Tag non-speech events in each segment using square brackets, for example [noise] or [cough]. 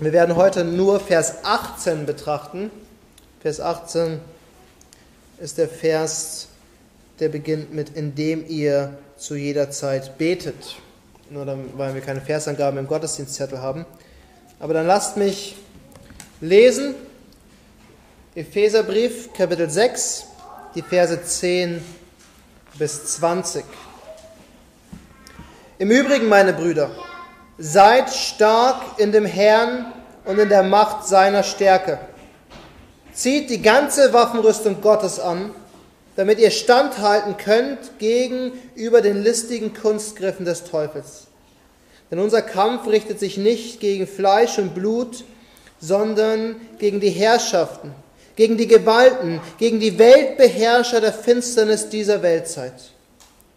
Wir werden heute nur Vers 18 betrachten. Vers 18 ist der Vers, der beginnt mit, indem ihr zu jeder Zeit betet. Nur dann, weil wir keine Versangaben im Gottesdienstzettel haben. Aber dann lasst mich lesen. Epheserbrief, Kapitel 6, die Verse 10 bis 20. Im Übrigen, meine Brüder, seid stark in dem Herrn und in der Macht seiner Stärke. Zieht die ganze Waffenrüstung Gottes an, damit ihr standhalten könnt gegenüber den listigen Kunstgriffen des Teufels. Denn unser Kampf richtet sich nicht gegen Fleisch und Blut, sondern gegen die Herrschaften, gegen die Gewalten, gegen die Weltbeherrscher der Finsternis dieser Weltzeit,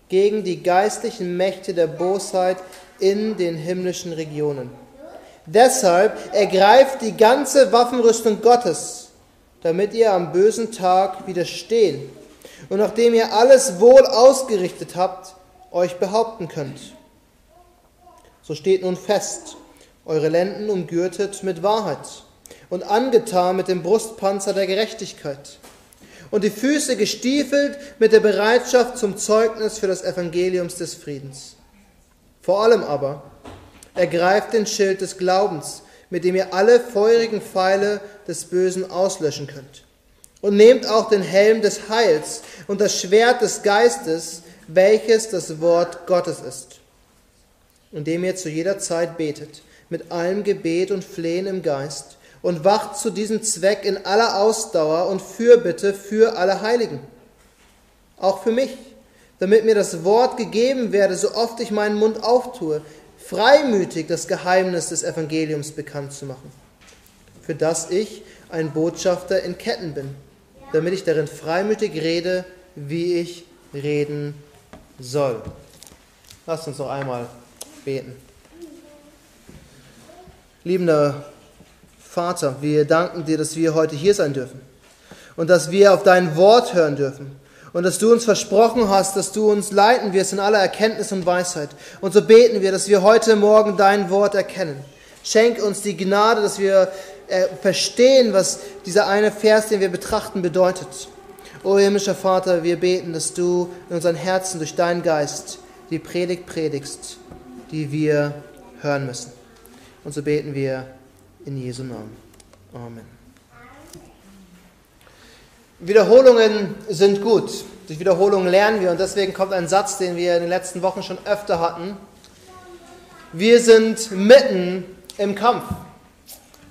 gegen die geistlichen Mächte der Bosheit in den himmlischen Regionen. Deshalb ergreift die ganze Waffenrüstung Gottes, damit ihr am bösen Tag widerstehen und nachdem ihr alles wohl ausgerichtet habt, euch behaupten könnt. So steht nun fest, eure Lenden umgürtet mit Wahrheit und angetan mit dem Brustpanzer der Gerechtigkeit und die Füße gestiefelt mit der Bereitschaft zum Zeugnis für das Evangeliums des Friedens. Vor allem aber ergreift den Schild des Glaubens, mit dem ihr alle feurigen Pfeile des Bösen auslöschen könnt. Und nehmt auch den Helm des Heils und das Schwert des Geistes, welches das Wort Gottes ist, indem ihr zu jeder Zeit betet, mit allem Gebet und Flehen im Geist, und wacht zu diesem Zweck in aller Ausdauer und Fürbitte für alle Heiligen. Auch für mich, damit mir das Wort gegeben werde, so oft ich meinen Mund auftue, freimütig das Geheimnis des Evangeliums bekannt zu machen, für das ich ein Botschafter in Ketten bin, damit ich darin freimütig rede, wie ich reden soll. Lasst uns noch einmal beten. Liebender Vater, wir danken dir, dass wir heute hier sein dürfen und dass wir auf dein Wort hören dürfen und dass du uns versprochen hast, dass du uns leiten wirst in aller Erkenntnis und Weisheit. Und so beten wir, dass wir heute Morgen dein Wort erkennen. Schenk uns die Gnade, dass wir äh, verstehen, was dieser eine Vers, den wir betrachten, bedeutet. O himmlischer Vater, wir beten, dass du in unseren Herzen durch deinen Geist die Predigt predigst, die wir hören müssen. Und so beten wir in Jesu Namen. Amen. Wiederholungen sind gut. Durch Wiederholungen lernen wir und deswegen kommt ein Satz, den wir in den letzten Wochen schon öfter hatten. Wir sind mitten im Kampf.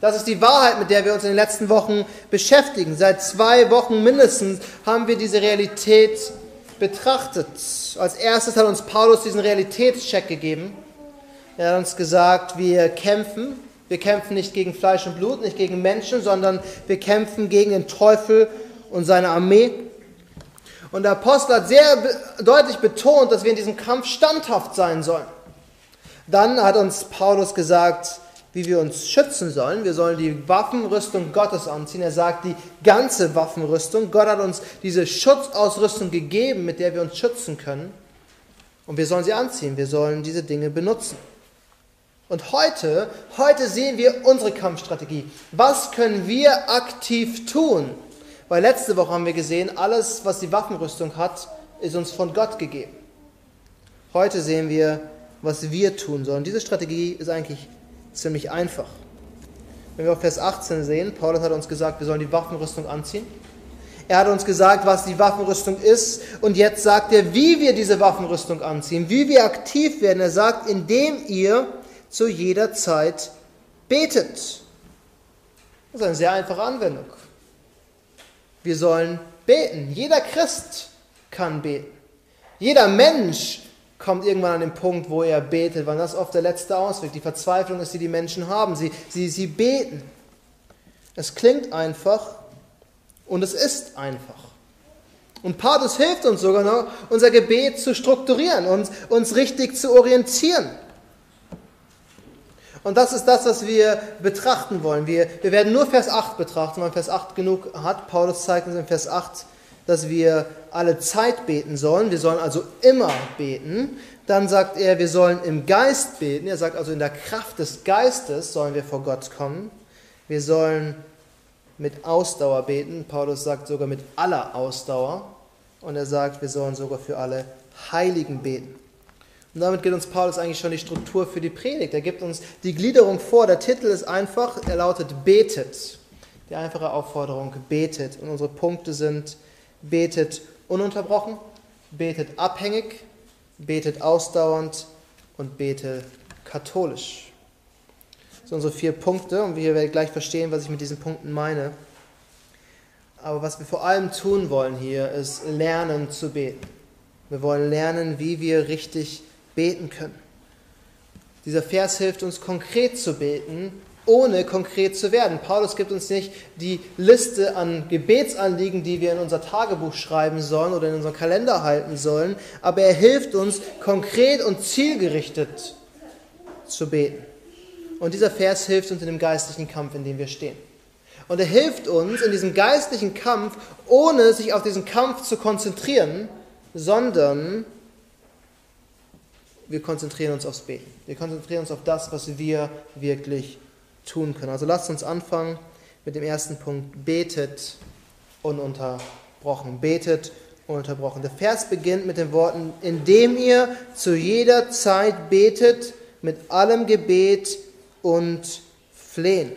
Das ist die Wahrheit, mit der wir uns in den letzten Wochen beschäftigen. Seit zwei Wochen mindestens haben wir diese Realität betrachtet. Als erstes hat uns Paulus diesen Realitätscheck gegeben. Er hat uns gesagt, wir kämpfen. Wir kämpfen nicht gegen Fleisch und Blut, nicht gegen Menschen, sondern wir kämpfen gegen den Teufel und seine Armee. Und der Apostel hat sehr deutlich betont, dass wir in diesem Kampf standhaft sein sollen. Dann hat uns Paulus gesagt, wie wir uns schützen sollen. Wir sollen die Waffenrüstung Gottes anziehen. Er sagt die ganze Waffenrüstung. Gott hat uns diese Schutzausrüstung gegeben, mit der wir uns schützen können. Und wir sollen sie anziehen. Wir sollen diese Dinge benutzen. Und heute, heute sehen wir unsere Kampfstrategie. Was können wir aktiv tun, weil letzte Woche haben wir gesehen, alles, was die Waffenrüstung hat, ist uns von Gott gegeben. Heute sehen wir, was wir tun sollen. Diese Strategie ist eigentlich ziemlich einfach. Wenn wir auf Vers 18 sehen, Paulus hat uns gesagt, wir sollen die Waffenrüstung anziehen. Er hat uns gesagt, was die Waffenrüstung ist. Und jetzt sagt er, wie wir diese Waffenrüstung anziehen, wie wir aktiv werden. Er sagt, indem ihr zu jeder Zeit betet. Das ist eine sehr einfache Anwendung. Wir sollen beten. Jeder Christ kann beten. Jeder Mensch kommt irgendwann an den Punkt, wo er betet, weil das oft der letzte Ausweg. Die Verzweiflung ist, die die Menschen haben. Sie, sie, sie beten. Es klingt einfach und es ist einfach. Und Paulus hilft uns sogar noch, unser Gebet zu strukturieren, uns, uns richtig zu orientieren. Und das ist das, was wir betrachten wollen. Wir, wir werden nur Vers 8 betrachten, weil Vers 8 genug hat. Paulus zeigt uns in Vers 8, dass wir alle Zeit beten sollen. Wir sollen also immer beten. Dann sagt er, wir sollen im Geist beten. Er sagt also, in der Kraft des Geistes sollen wir vor Gott kommen. Wir sollen mit Ausdauer beten. Paulus sagt sogar mit aller Ausdauer. Und er sagt, wir sollen sogar für alle Heiligen beten. Und damit gibt uns Paulus eigentlich schon die Struktur für die Predigt. Er gibt uns die Gliederung vor. Der Titel ist einfach, er lautet Betet. Die einfache Aufforderung, betet. Und unsere Punkte sind, betet ununterbrochen, betet abhängig, betet ausdauernd und bete katholisch. Das sind unsere vier Punkte und wir werden gleich verstehen, was ich mit diesen Punkten meine. Aber was wir vor allem tun wollen hier, ist lernen zu beten. Wir wollen lernen, wie wir richtig beten können. Dieser Vers hilft uns konkret zu beten, ohne konkret zu werden. Paulus gibt uns nicht die Liste an Gebetsanliegen, die wir in unser Tagebuch schreiben sollen oder in unseren Kalender halten sollen, aber er hilft uns konkret und zielgerichtet zu beten. Und dieser Vers hilft uns in dem geistlichen Kampf, in dem wir stehen. Und er hilft uns in diesem geistlichen Kampf, ohne sich auf diesen Kampf zu konzentrieren, sondern wir konzentrieren uns aufs Beten. Wir konzentrieren uns auf das, was wir wirklich tun können. Also lasst uns anfangen mit dem ersten Punkt. Betet ununterbrochen. Betet ununterbrochen. Der Vers beginnt mit den Worten, indem ihr zu jeder Zeit betet mit allem Gebet und Flehen.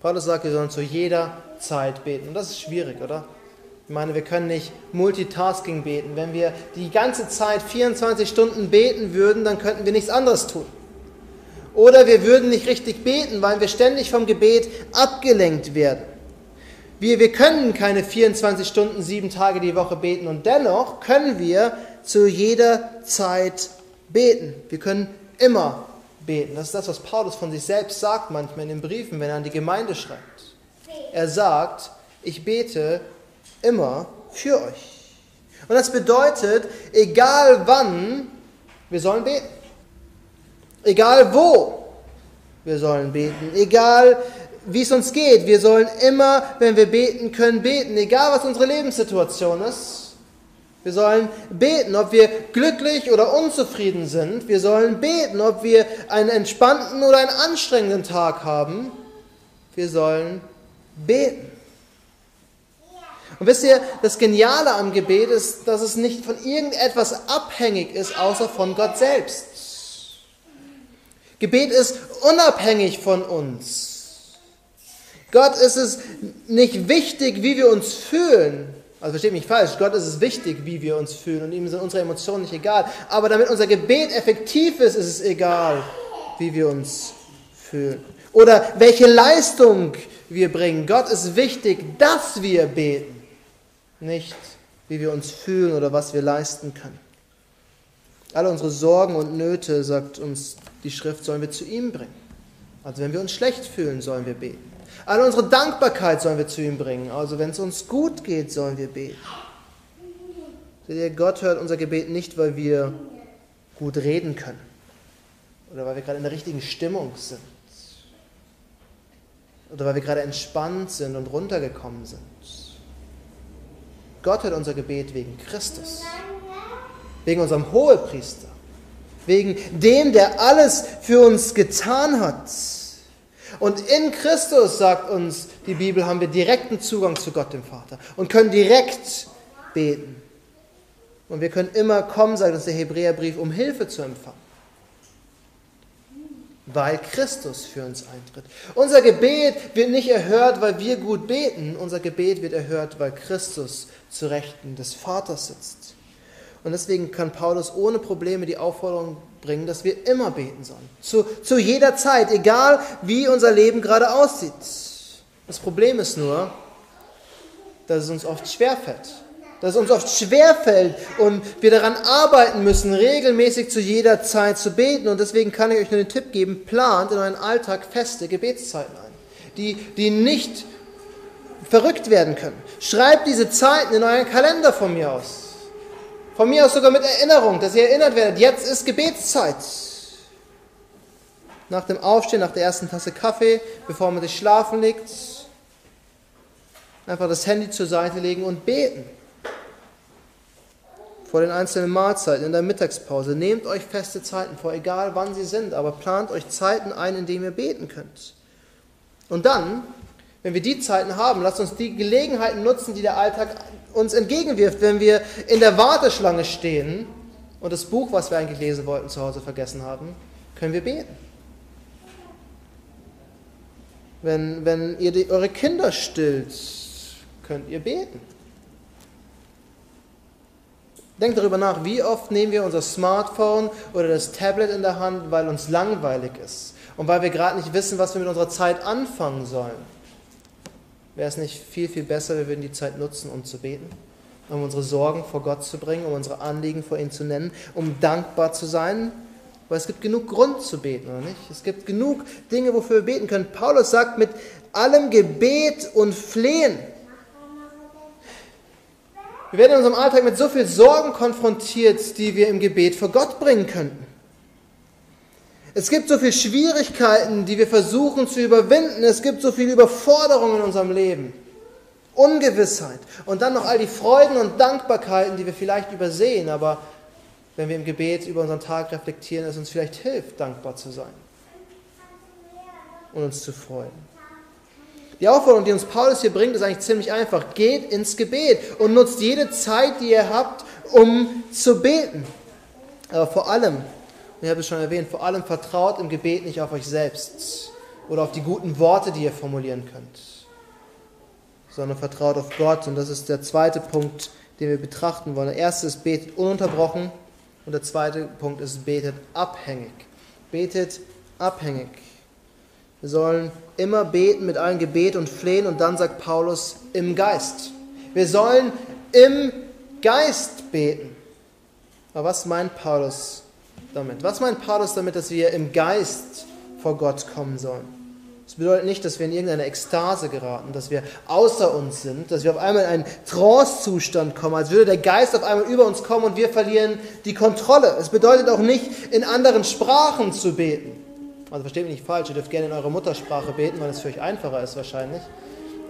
Paulus sagt, wir sollen zu jeder Zeit beten. Und das ist schwierig, oder? Ich meine, wir können nicht Multitasking beten. Wenn wir die ganze Zeit 24 Stunden beten würden, dann könnten wir nichts anderes tun. Oder wir würden nicht richtig beten, weil wir ständig vom Gebet abgelenkt werden. Wir, wir können keine 24 Stunden, sieben Tage die Woche beten und dennoch können wir zu jeder Zeit beten. Wir können immer beten. Das ist das, was Paulus von sich selbst sagt manchmal in den Briefen, wenn er an die Gemeinde schreibt. Er sagt, ich bete immer für euch. Und das bedeutet, egal wann, wir sollen beten. Egal wo, wir sollen beten. Egal wie es uns geht, wir sollen immer, wenn wir beten können, beten. Egal was unsere Lebenssituation ist. Wir sollen beten, ob wir glücklich oder unzufrieden sind. Wir sollen beten, ob wir einen entspannten oder einen anstrengenden Tag haben. Wir sollen beten. Und wisst ihr, das Geniale am Gebet ist, dass es nicht von irgendetwas abhängig ist, außer von Gott selbst. Gebet ist unabhängig von uns. Gott ist es nicht wichtig, wie wir uns fühlen. Also versteht mich falsch, Gott ist es wichtig, wie wir uns fühlen und ihm sind unsere Emotionen nicht egal. Aber damit unser Gebet effektiv ist, ist es egal, wie wir uns fühlen. Oder welche Leistung wir bringen. Gott ist wichtig, dass wir beten nicht, wie wir uns fühlen oder was wir leisten können. Alle unsere Sorgen und Nöte, sagt uns die Schrift, sollen wir zu ihm bringen. Also wenn wir uns schlecht fühlen, sollen wir beten. Alle unsere Dankbarkeit sollen wir zu ihm bringen. Also wenn es uns gut geht, sollen wir beten. Gott hört unser Gebet nicht, weil wir gut reden können oder weil wir gerade in der richtigen Stimmung sind oder weil wir gerade entspannt sind und runtergekommen sind. Gott hört unser Gebet wegen Christus, wegen unserem Hohepriester, wegen dem, der alles für uns getan hat. Und in Christus, sagt uns die Bibel, haben wir direkten Zugang zu Gott, dem Vater, und können direkt beten. Und wir können immer kommen, sagt uns der Hebräerbrief, um Hilfe zu empfangen weil Christus für uns eintritt. Unser Gebet wird nicht erhört, weil wir gut beten, unser Gebet wird erhört, weil Christus zu Rechten des Vaters sitzt. Und deswegen kann Paulus ohne Probleme die Aufforderung bringen, dass wir immer beten sollen. Zu, zu jeder Zeit, egal wie unser Leben gerade aussieht. Das Problem ist nur, dass es uns oft schwerfällt dass es uns oft schwerfällt und wir daran arbeiten müssen, regelmäßig zu jeder Zeit zu beten. Und deswegen kann ich euch nur den Tipp geben, plant in euren Alltag feste Gebetszeiten ein, die, die nicht verrückt werden können. Schreibt diese Zeiten in euren Kalender von mir aus. Von mir aus sogar mit Erinnerung, dass ihr erinnert werdet, jetzt ist Gebetszeit. Nach dem Aufstehen, nach der ersten Tasse Kaffee, bevor man sich schlafen legt, Einfach das Handy zur Seite legen und beten. Vor den einzelnen Mahlzeiten, in der Mittagspause. Nehmt euch feste Zeiten vor, egal wann sie sind, aber plant euch Zeiten ein, in denen ihr beten könnt. Und dann, wenn wir die Zeiten haben, lasst uns die Gelegenheiten nutzen, die der Alltag uns entgegenwirft, wenn wir in der Warteschlange stehen und das Buch, was wir eigentlich lesen wollten, zu Hause vergessen haben, können wir beten. Wenn, wenn ihr die, eure Kinder stillt, könnt ihr beten. Denkt darüber nach, wie oft nehmen wir unser Smartphone oder das Tablet in der Hand, weil uns langweilig ist und weil wir gerade nicht wissen, was wir mit unserer Zeit anfangen sollen. Wäre es nicht viel, viel besser, wir würden die Zeit nutzen, um zu beten, um unsere Sorgen vor Gott zu bringen, um unsere Anliegen vor ihm zu nennen, um dankbar zu sein? Weil es gibt genug Grund zu beten, oder nicht? Es gibt genug Dinge, wofür wir beten können. Paulus sagt, mit allem Gebet und Flehen wir werden in unserem Alltag mit so viel Sorgen konfrontiert, die wir im Gebet vor Gott bringen könnten. Es gibt so viele Schwierigkeiten, die wir versuchen zu überwinden. Es gibt so viele Überforderungen in unserem Leben. Ungewissheit. Und dann noch all die Freuden und Dankbarkeiten, die wir vielleicht übersehen. Aber wenn wir im Gebet über unseren Tag reflektieren, es uns vielleicht hilft, dankbar zu sein und uns zu freuen. Die Aufforderung, die uns Paulus hier bringt, ist eigentlich ziemlich einfach. Geht ins Gebet und nutzt jede Zeit, die ihr habt, um zu beten. Aber vor allem, ich habe es schon erwähnt, vor allem vertraut im Gebet nicht auf euch selbst oder auf die guten Worte, die ihr formulieren könnt, sondern vertraut auf Gott. Und das ist der zweite Punkt, den wir betrachten wollen. Der erste ist, betet ununterbrochen und der zweite Punkt ist, betet abhängig. Betet abhängig. Wir sollen immer beten mit allen Gebet und Flehen und dann sagt Paulus im Geist. Wir sollen im Geist beten. Aber was meint Paulus damit? Was meint Paulus damit, dass wir im Geist vor Gott kommen sollen? Das bedeutet nicht, dass wir in irgendeine Ekstase geraten, dass wir außer uns sind, dass wir auf einmal in einen Trance-Zustand kommen, als würde der Geist auf einmal über uns kommen und wir verlieren die Kontrolle. Es bedeutet auch nicht, in anderen Sprachen zu beten. Also versteht mich nicht falsch, ihr dürft gerne in eurer Muttersprache beten, weil es für euch einfacher ist wahrscheinlich.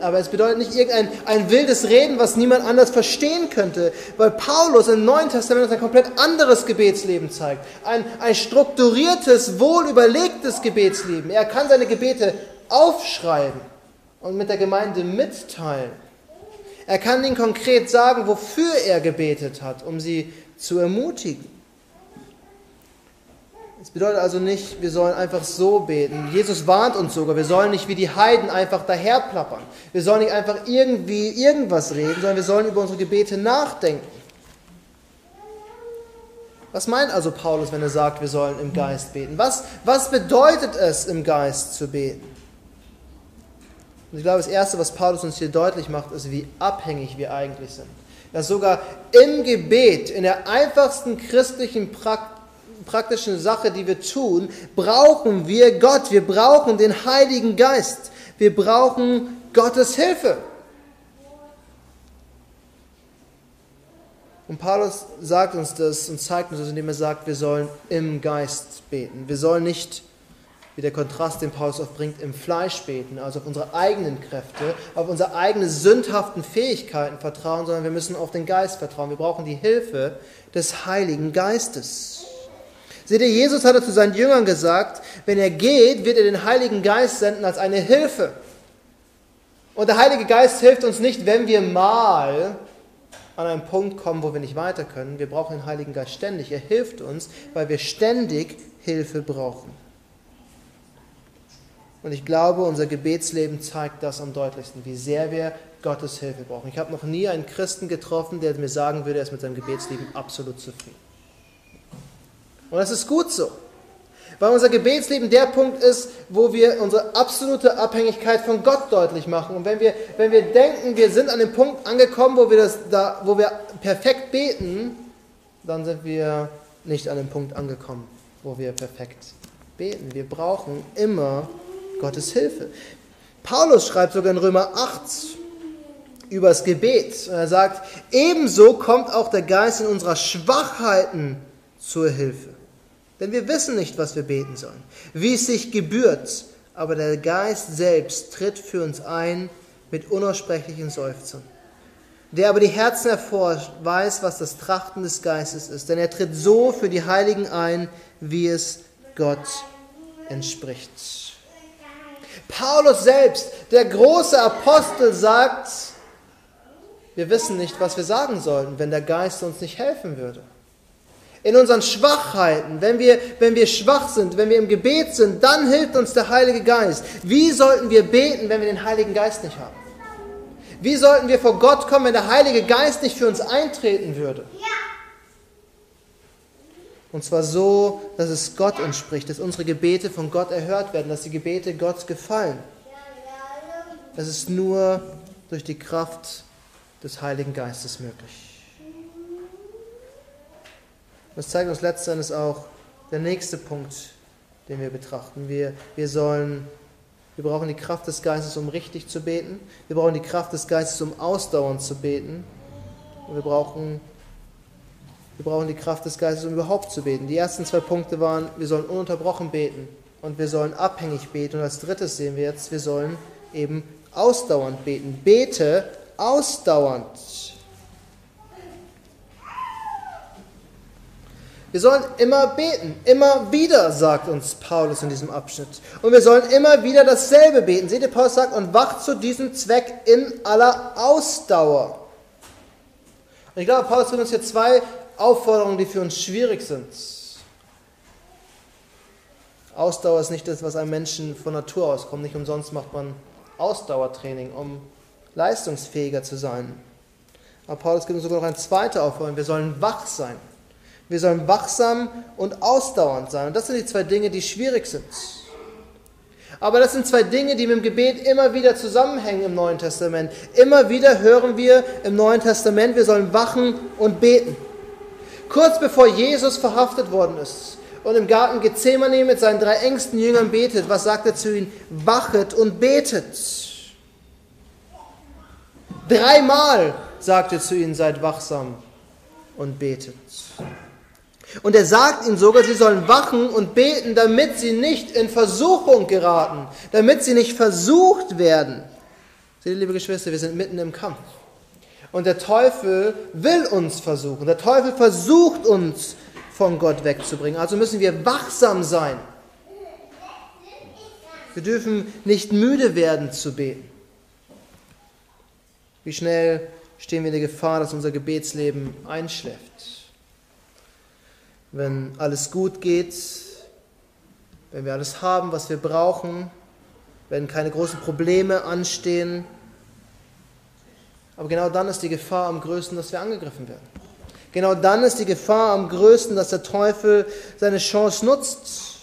Aber es bedeutet nicht irgendein ein wildes Reden, was niemand anders verstehen könnte, weil Paulus im Neuen Testament ein komplett anderes Gebetsleben zeigt. Ein, ein strukturiertes, wohlüberlegtes Gebetsleben. Er kann seine Gebete aufschreiben und mit der Gemeinde mitteilen. Er kann ihnen konkret sagen, wofür er gebetet hat, um sie zu ermutigen. Es bedeutet also nicht, wir sollen einfach so beten. Jesus warnt uns sogar, wir sollen nicht wie die Heiden einfach daherplappern. Wir sollen nicht einfach irgendwie irgendwas reden, sondern wir sollen über unsere Gebete nachdenken. Was meint also Paulus, wenn er sagt, wir sollen im Geist beten? Was, was bedeutet es, im Geist zu beten? Und ich glaube, das Erste, was Paulus uns hier deutlich macht, ist, wie abhängig wir eigentlich sind. Dass sogar im Gebet, in der einfachsten christlichen Praktik, praktischen Sache, die wir tun, brauchen wir Gott. Wir brauchen den Heiligen Geist. Wir brauchen Gottes Hilfe. Und Paulus sagt uns das und zeigt uns das, indem er sagt, wir sollen im Geist beten. Wir sollen nicht, wie der Kontrast, den Paulus oft bringt, im Fleisch beten, also auf unsere eigenen Kräfte, auf unsere eigenen sündhaften Fähigkeiten vertrauen, sondern wir müssen auf den Geist vertrauen. Wir brauchen die Hilfe des Heiligen Geistes. Seht ihr, Jesus hatte zu seinen Jüngern gesagt, wenn er geht, wird er den Heiligen Geist senden als eine Hilfe. Und der Heilige Geist hilft uns nicht, wenn wir mal an einen Punkt kommen, wo wir nicht weiter können. Wir brauchen den Heiligen Geist ständig. Er hilft uns, weil wir ständig Hilfe brauchen. Und ich glaube, unser Gebetsleben zeigt das am deutlichsten, wie sehr wir Gottes Hilfe brauchen. Ich habe noch nie einen Christen getroffen, der mir sagen würde, er ist mit seinem Gebetsleben absolut zufrieden. Und das ist gut so. Weil unser Gebetsleben der Punkt ist, wo wir unsere absolute Abhängigkeit von Gott deutlich machen. Und wenn wir, wenn wir denken, wir sind an dem Punkt angekommen, wo wir, das da, wo wir perfekt beten, dann sind wir nicht an dem Punkt angekommen, wo wir perfekt beten. Wir brauchen immer Gottes Hilfe. Paulus schreibt sogar in Römer 8 über das Gebet. Er sagt, ebenso kommt auch der Geist in unserer Schwachheiten zur Hilfe. Denn wir wissen nicht, was wir beten sollen, wie es sich gebührt, aber der Geist selbst tritt für uns ein mit unaussprechlichen Seufzern. Der aber die Herzen erforscht, weiß, was das Trachten des Geistes ist, denn er tritt so für die Heiligen ein, wie es Gott entspricht. Paulus selbst, der große Apostel, sagt, wir wissen nicht, was wir sagen sollten, wenn der Geist uns nicht helfen würde. In unseren Schwachheiten, wenn wir, wenn wir schwach sind, wenn wir im Gebet sind, dann hilft uns der Heilige Geist. Wie sollten wir beten, wenn wir den Heiligen Geist nicht haben? Wie sollten wir vor Gott kommen, wenn der Heilige Geist nicht für uns eintreten würde? Und zwar so, dass es Gott entspricht, dass unsere Gebete von Gott erhört werden, dass die Gebete Gott gefallen. Das ist nur durch die Kraft des Heiligen Geistes möglich. Das zeigt uns letztendlich auch der nächste Punkt, den wir betrachten. Wir, wir sollen, wir brauchen die Kraft des Geistes, um richtig zu beten. Wir brauchen die Kraft des Geistes, um ausdauernd zu beten. Und wir brauchen, wir brauchen die Kraft des Geistes, um überhaupt zu beten. Die ersten zwei Punkte waren, wir sollen ununterbrochen beten und wir sollen abhängig beten. Und als drittes sehen wir jetzt, wir sollen eben ausdauernd beten. Bete ausdauernd. Wir sollen immer beten, immer wieder, sagt uns Paulus in diesem Abschnitt. Und wir sollen immer wieder dasselbe beten. Seht ihr, Paulus sagt, und wacht zu diesem Zweck in aller Ausdauer. Und ich glaube, Paulus gibt uns hier zwei Aufforderungen, die für uns schwierig sind. Ausdauer ist nicht das, was einem Menschen von Natur aus kommt. Nicht umsonst macht man Ausdauertraining, um leistungsfähiger zu sein. Aber Paulus gibt uns sogar noch eine zweite Aufforderung. Wir sollen wach sein. Wir sollen wachsam und ausdauernd sein. Und das sind die zwei Dinge, die schwierig sind. Aber das sind zwei Dinge, die mit dem Gebet immer wieder zusammenhängen im Neuen Testament. Immer wieder hören wir im Neuen Testament, wir sollen wachen und beten. Kurz bevor Jesus verhaftet worden ist und im Garten Gethsemane mit seinen drei engsten Jüngern betet, was sagt er zu ihnen? Wachet und betet. Dreimal sagt er zu ihnen, seid wachsam und betet. Und er sagt ihnen sogar, sie sollen wachen und beten, damit sie nicht in Versuchung geraten, damit sie nicht versucht werden. Seht ihr, liebe Geschwister, wir sind mitten im Kampf. Und der Teufel will uns versuchen. Der Teufel versucht uns von Gott wegzubringen. Also müssen wir wachsam sein. Wir dürfen nicht müde werden zu beten. Wie schnell stehen wir in der Gefahr, dass unser Gebetsleben einschläft wenn alles gut geht, wenn wir alles haben, was wir brauchen, wenn keine großen Probleme anstehen. Aber genau dann ist die Gefahr am größten, dass wir angegriffen werden. Genau dann ist die Gefahr am größten, dass der Teufel seine Chance nutzt.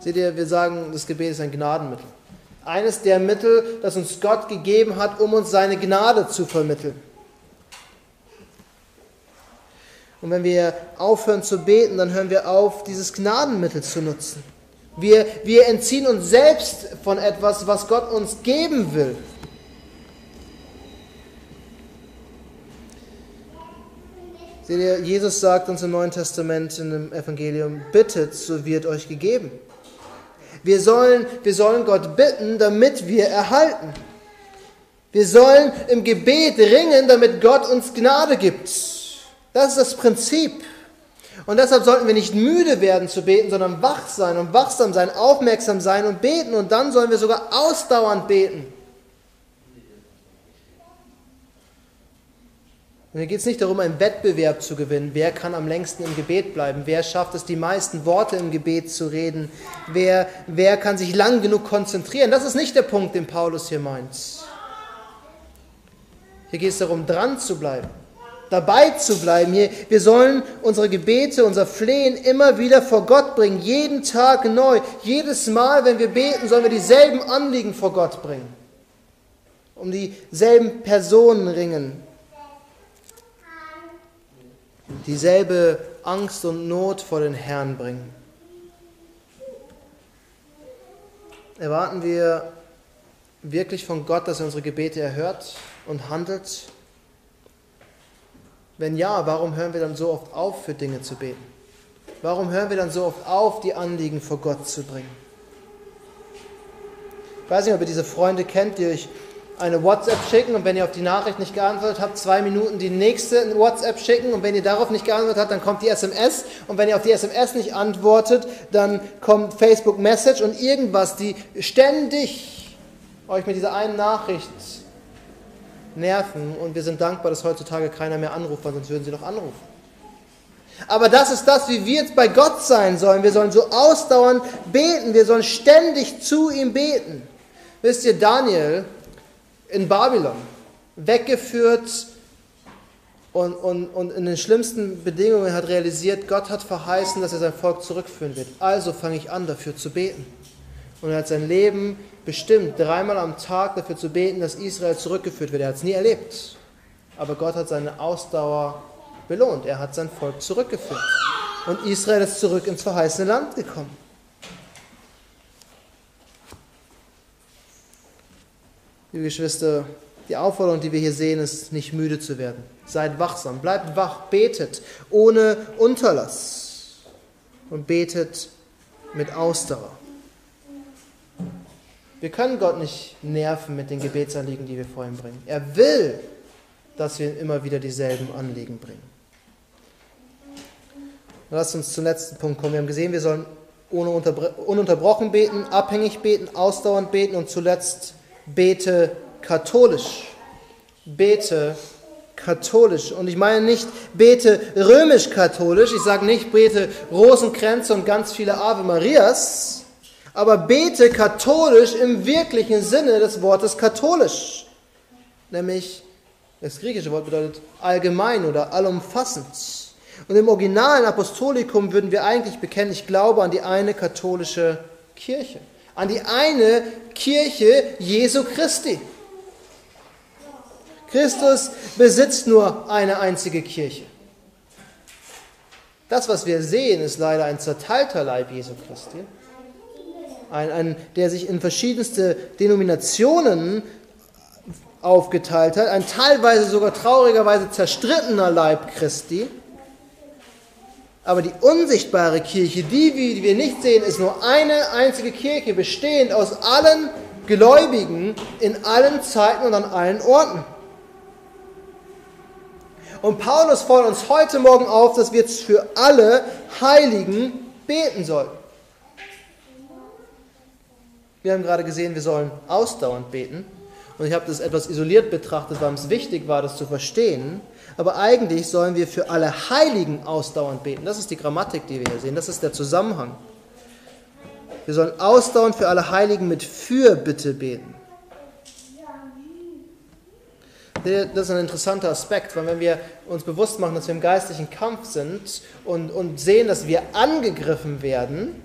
Seht ihr, wir sagen, das Gebet ist ein Gnadenmittel. Eines der Mittel, das uns Gott gegeben hat, um uns seine Gnade zu vermitteln. Und wenn wir aufhören zu beten, dann hören wir auf, dieses Gnadenmittel zu nutzen. Wir, wir entziehen uns selbst von etwas, was Gott uns geben will. Seht ihr, Jesus sagt uns im Neuen Testament in dem Evangelium, bittet, so wird euch gegeben. Wir sollen, wir sollen Gott bitten, damit wir erhalten. Wir sollen im Gebet ringen, damit Gott uns Gnade gibt. Das ist das Prinzip. Und deshalb sollten wir nicht müde werden zu beten, sondern wach sein und wachsam sein, aufmerksam sein und beten. Und dann sollen wir sogar ausdauernd beten. Und hier geht es nicht darum, einen Wettbewerb zu gewinnen. Wer kann am längsten im Gebet bleiben? Wer schafft es, die meisten Worte im Gebet zu reden? Wer, wer kann sich lang genug konzentrieren? Das ist nicht der Punkt, den Paulus hier meint. Hier geht es darum, dran zu bleiben dabei zu bleiben. Hier, wir sollen unsere Gebete, unser Flehen immer wieder vor Gott bringen, jeden Tag neu. Jedes Mal, wenn wir beten, sollen wir dieselben Anliegen vor Gott bringen. Um dieselben Personen ringen. Dieselbe Angst und Not vor den Herrn bringen. Erwarten wir wirklich von Gott, dass er unsere Gebete erhört und handelt? Wenn ja, warum hören wir dann so oft auf, für Dinge zu beten? Warum hören wir dann so oft auf, die Anliegen vor Gott zu bringen? Ich weiß nicht, ob ihr diese Freunde kennt, die euch eine WhatsApp schicken und wenn ihr auf die Nachricht nicht geantwortet habt, zwei Minuten die nächste WhatsApp schicken und wenn ihr darauf nicht geantwortet habt, dann kommt die SMS und wenn ihr auf die SMS nicht antwortet, dann kommt Facebook Message und irgendwas, die ständig euch mit dieser einen Nachricht nerven und wir sind dankbar, dass heutzutage keiner mehr anruft, weil sonst würden sie noch anrufen. Aber das ist das, wie wir jetzt bei Gott sein sollen. Wir sollen so ausdauernd beten, wir sollen ständig zu ihm beten. Wisst ihr, Daniel in Babylon, weggeführt und, und, und in den schlimmsten Bedingungen hat realisiert, Gott hat verheißen, dass er sein Volk zurückführen wird. Also fange ich an, dafür zu beten. Und er hat sein Leben bestimmt, dreimal am Tag dafür zu beten, dass Israel zurückgeführt wird. Er hat es nie erlebt. Aber Gott hat seine Ausdauer belohnt. Er hat sein Volk zurückgeführt. Und Israel ist zurück ins verheißene Land gekommen. Liebe Geschwister, die Aufforderung, die wir hier sehen, ist nicht müde zu werden. Seid wachsam, bleibt wach, betet ohne Unterlass und betet mit Ausdauer. Wir können Gott nicht nerven mit den Gebetsanliegen, die wir vor ihm bringen. Er will, dass wir immer wieder dieselben Anliegen bringen. Lasst uns zum letzten Punkt kommen. Wir haben gesehen, wir sollen ununterbrochen beten, abhängig beten, ausdauernd beten und zuletzt bete katholisch. Bete katholisch. Und ich meine nicht bete römisch-katholisch, ich sage nicht bete Rosenkränze und ganz viele Ave Marias, aber bete katholisch im wirklichen Sinne des Wortes katholisch. Nämlich, das griechische Wort bedeutet allgemein oder allumfassend. Und im originalen Apostolikum würden wir eigentlich bekennen, ich glaube an die eine katholische Kirche an die eine Kirche Jesu Christi. Christus besitzt nur eine einzige Kirche. Das, was wir sehen, ist leider ein zerteilter Leib Jesu Christi, ein, ein, der sich in verschiedenste Denominationen aufgeteilt hat, ein teilweise sogar traurigerweise zerstrittener Leib Christi aber die unsichtbare Kirche, die, die wir nicht sehen, ist nur eine einzige Kirche, bestehend aus allen Gläubigen in allen Zeiten und an allen Orten. Und Paulus fordert uns heute Morgen auf, dass wir für alle Heiligen beten sollen. Wir haben gerade gesehen, wir sollen ausdauernd beten. Und ich habe das etwas isoliert betrachtet, weil es wichtig war, das zu verstehen. Aber eigentlich sollen wir für alle Heiligen ausdauernd beten. Das ist die Grammatik, die wir hier sehen. Das ist der Zusammenhang. Wir sollen ausdauernd für alle Heiligen mit Fürbitte beten. Das ist ein interessanter Aspekt, weil wenn wir uns bewusst machen, dass wir im geistlichen Kampf sind und, und sehen, dass wir angegriffen werden,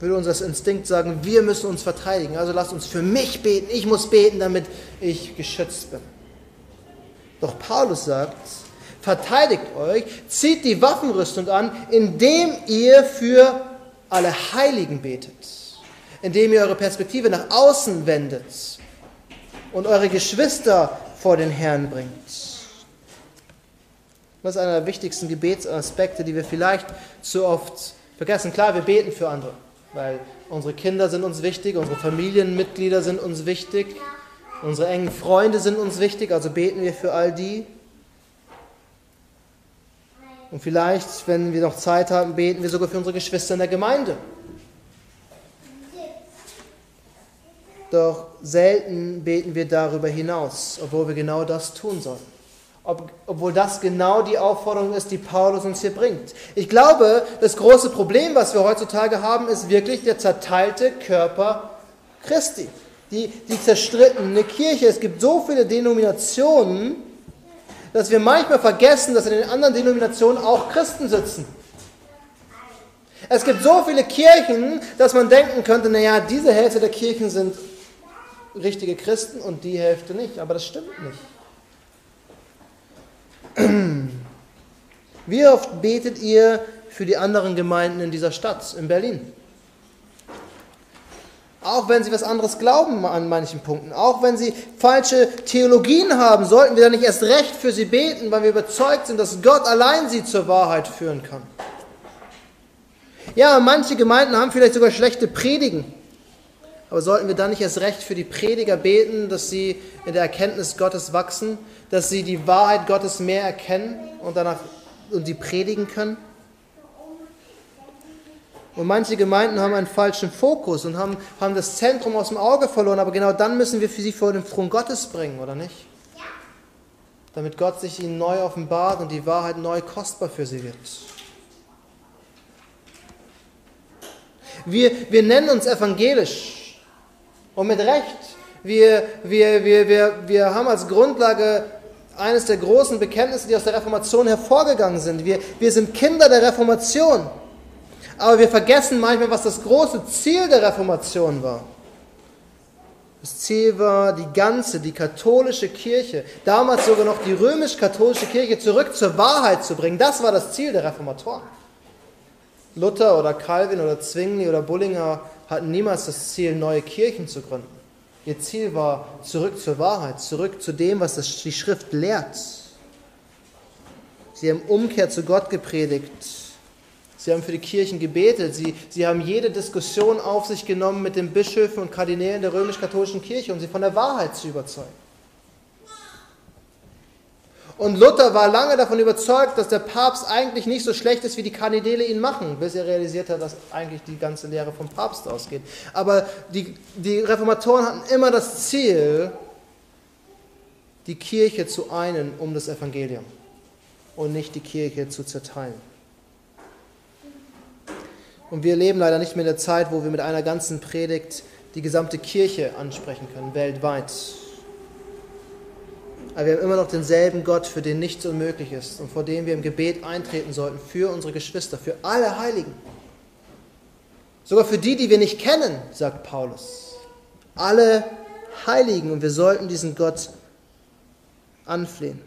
würde unser Instinkt sagen, wir müssen uns verteidigen. Also lasst uns für mich beten, ich muss beten, damit ich geschützt bin. Doch Paulus sagt, verteidigt euch, zieht die Waffenrüstung an, indem ihr für alle Heiligen betet, indem ihr eure Perspektive nach außen wendet und eure Geschwister vor den Herrn bringt. Das ist einer der wichtigsten Gebetsaspekte, die wir vielleicht zu oft vergessen. Klar, wir beten für andere, weil unsere Kinder sind uns wichtig, unsere Familienmitglieder sind uns wichtig. Unsere engen Freunde sind uns wichtig, also beten wir für all die. Und vielleicht, wenn wir noch Zeit haben, beten wir sogar für unsere Geschwister in der Gemeinde. Doch selten beten wir darüber hinaus, obwohl wir genau das tun sollen. Ob, obwohl das genau die Aufforderung ist, die Paulus uns hier bringt. Ich glaube, das große Problem, was wir heutzutage haben, ist wirklich der zerteilte Körper Christi die, die zerstrittene Kirche. Es gibt so viele Denominationen, dass wir manchmal vergessen, dass in den anderen Denominationen auch Christen sitzen. Es gibt so viele Kirchen, dass man denken könnte, naja, diese Hälfte der Kirchen sind richtige Christen und die Hälfte nicht. Aber das stimmt nicht. [clears throat] Wie oft betet ihr für die anderen Gemeinden in dieser Stadt, in Berlin? Auch wenn sie was anderes glauben an manchen Punkten, auch wenn sie falsche Theologien haben, sollten wir dann nicht erst recht für sie beten, weil wir überzeugt sind, dass Gott allein sie zur Wahrheit führen kann. Ja, manche Gemeinden haben vielleicht sogar schlechte Predigen, Aber sollten wir dann nicht erst recht für die Prediger beten, dass sie in der Erkenntnis Gottes wachsen, dass sie die Wahrheit Gottes mehr erkennen und danach und sie predigen können? Und manche Gemeinden haben einen falschen Fokus und haben, haben das Zentrum aus dem Auge verloren, aber genau dann müssen wir für sie vor den Thron Gottes bringen, oder nicht? Damit Gott sich ihnen neu offenbart und die Wahrheit neu kostbar für sie wird. Wir, wir nennen uns evangelisch. Und mit Recht. Wir, wir, wir, wir, wir haben als Grundlage eines der großen Bekenntnisse, die aus der Reformation hervorgegangen sind. Wir, wir sind Kinder der Reformation. Aber wir vergessen manchmal, was das große Ziel der Reformation war. Das Ziel war, die ganze, die katholische Kirche, damals sogar noch die römisch-katholische Kirche, zurück zur Wahrheit zu bringen. Das war das Ziel der Reformatoren. Luther oder Calvin oder Zwingli oder Bullinger hatten niemals das Ziel, neue Kirchen zu gründen. Ihr Ziel war zurück zur Wahrheit, zurück zu dem, was das, die Schrift lehrt. Sie haben Umkehr zu Gott gepredigt. Sie haben für die Kirchen gebetet. Sie, sie haben jede Diskussion auf sich genommen mit den Bischöfen und Kardinälen der römisch-katholischen Kirche, um sie von der Wahrheit zu überzeugen. Und Luther war lange davon überzeugt, dass der Papst eigentlich nicht so schlecht ist, wie die Kardinäle ihn machen, bis er realisiert hat, dass eigentlich die ganze Lehre vom Papst ausgeht. Aber die, die Reformatoren hatten immer das Ziel, die Kirche zu einen um das Evangelium und nicht die Kirche zu zerteilen. Und wir leben leider nicht mehr in der Zeit, wo wir mit einer ganzen Predigt die gesamte Kirche ansprechen können, weltweit. Aber wir haben immer noch denselben Gott, für den nichts unmöglich ist und vor dem wir im Gebet eintreten sollten, für unsere Geschwister, für alle Heiligen. Sogar für die, die wir nicht kennen, sagt Paulus. Alle Heiligen und wir sollten diesen Gott anflehen.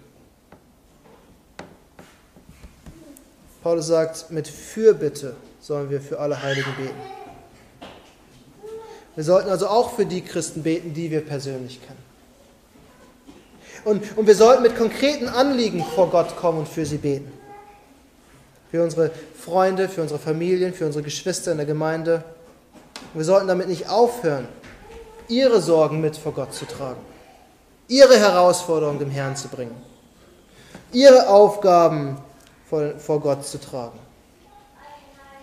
Paulus sagt, mit Fürbitte sollen wir für alle Heiligen beten. Wir sollten also auch für die Christen beten, die wir persönlich kennen. Und, und wir sollten mit konkreten Anliegen vor Gott kommen und für sie beten. Für unsere Freunde, für unsere Familien, für unsere Geschwister in der Gemeinde. Und wir sollten damit nicht aufhören, ihre Sorgen mit vor Gott zu tragen, ihre Herausforderungen dem Herrn zu bringen, ihre Aufgaben vor, vor Gott zu tragen.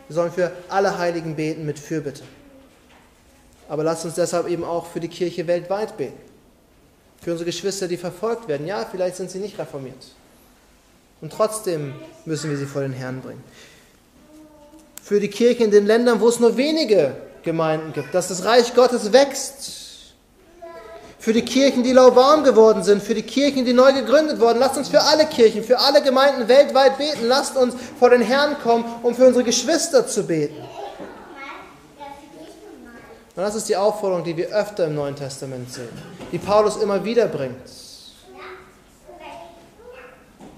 Wir sollen für alle Heiligen beten mit Fürbitte. Aber lasst uns deshalb eben auch für die Kirche weltweit beten. Für unsere Geschwister, die verfolgt werden. Ja, vielleicht sind sie nicht reformiert. Und trotzdem müssen wir sie vor den Herrn bringen. Für die Kirche in den Ländern, wo es nur wenige Gemeinden gibt, dass das Reich Gottes wächst. Für die Kirchen, die lauwarm geworden sind, für die Kirchen, die neu gegründet wurden. Lasst uns für alle Kirchen, für alle Gemeinden weltweit beten. Lasst uns vor den Herrn kommen, um für unsere Geschwister zu beten. Und das ist die Aufforderung, die wir öfter im Neuen Testament sehen, die Paulus immer wieder bringt.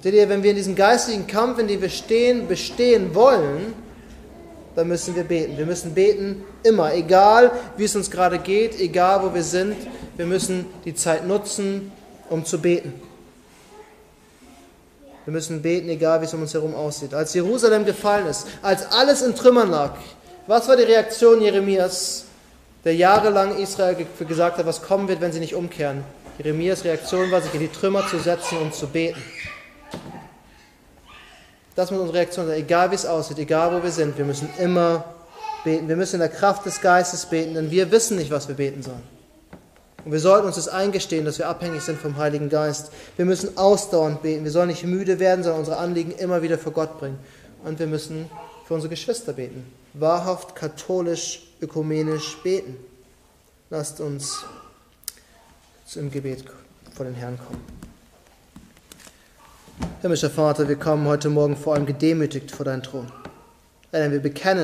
Seht ihr, wenn wir in diesem geistigen Kampf, in dem wir stehen, bestehen wollen, dann müssen wir beten. Wir müssen beten immer, egal wie es uns gerade geht, egal wo wir sind. Wir müssen die Zeit nutzen, um zu beten. Wir müssen beten, egal wie es um uns herum aussieht. Als Jerusalem gefallen ist, als alles in Trümmern lag, was war die Reaktion Jeremias? Der jahrelang Israel gesagt hat, was kommen wird, wenn sie nicht umkehren. Jeremias Reaktion war, sich in die Trümmer zu setzen und zu beten. Das muss unsere Reaktion sein, egal wie es aussieht, egal wo wir sind, wir müssen immer beten. Wir müssen in der Kraft des Geistes beten, denn wir wissen nicht, was wir beten sollen. Und wir sollten uns das eingestehen, dass wir abhängig sind vom Heiligen Geist. Wir müssen ausdauernd beten. Wir sollen nicht müde werden, sondern unsere Anliegen immer wieder vor Gott bringen. Und wir müssen für unsere Geschwister beten. Wahrhaft katholisch ökumenisch beten. Lasst uns zum Gebet vor den Herrn kommen. Himmlischer Vater, wir kommen heute Morgen vor allem gedemütigt vor deinen Thron. Denn wir bekennen,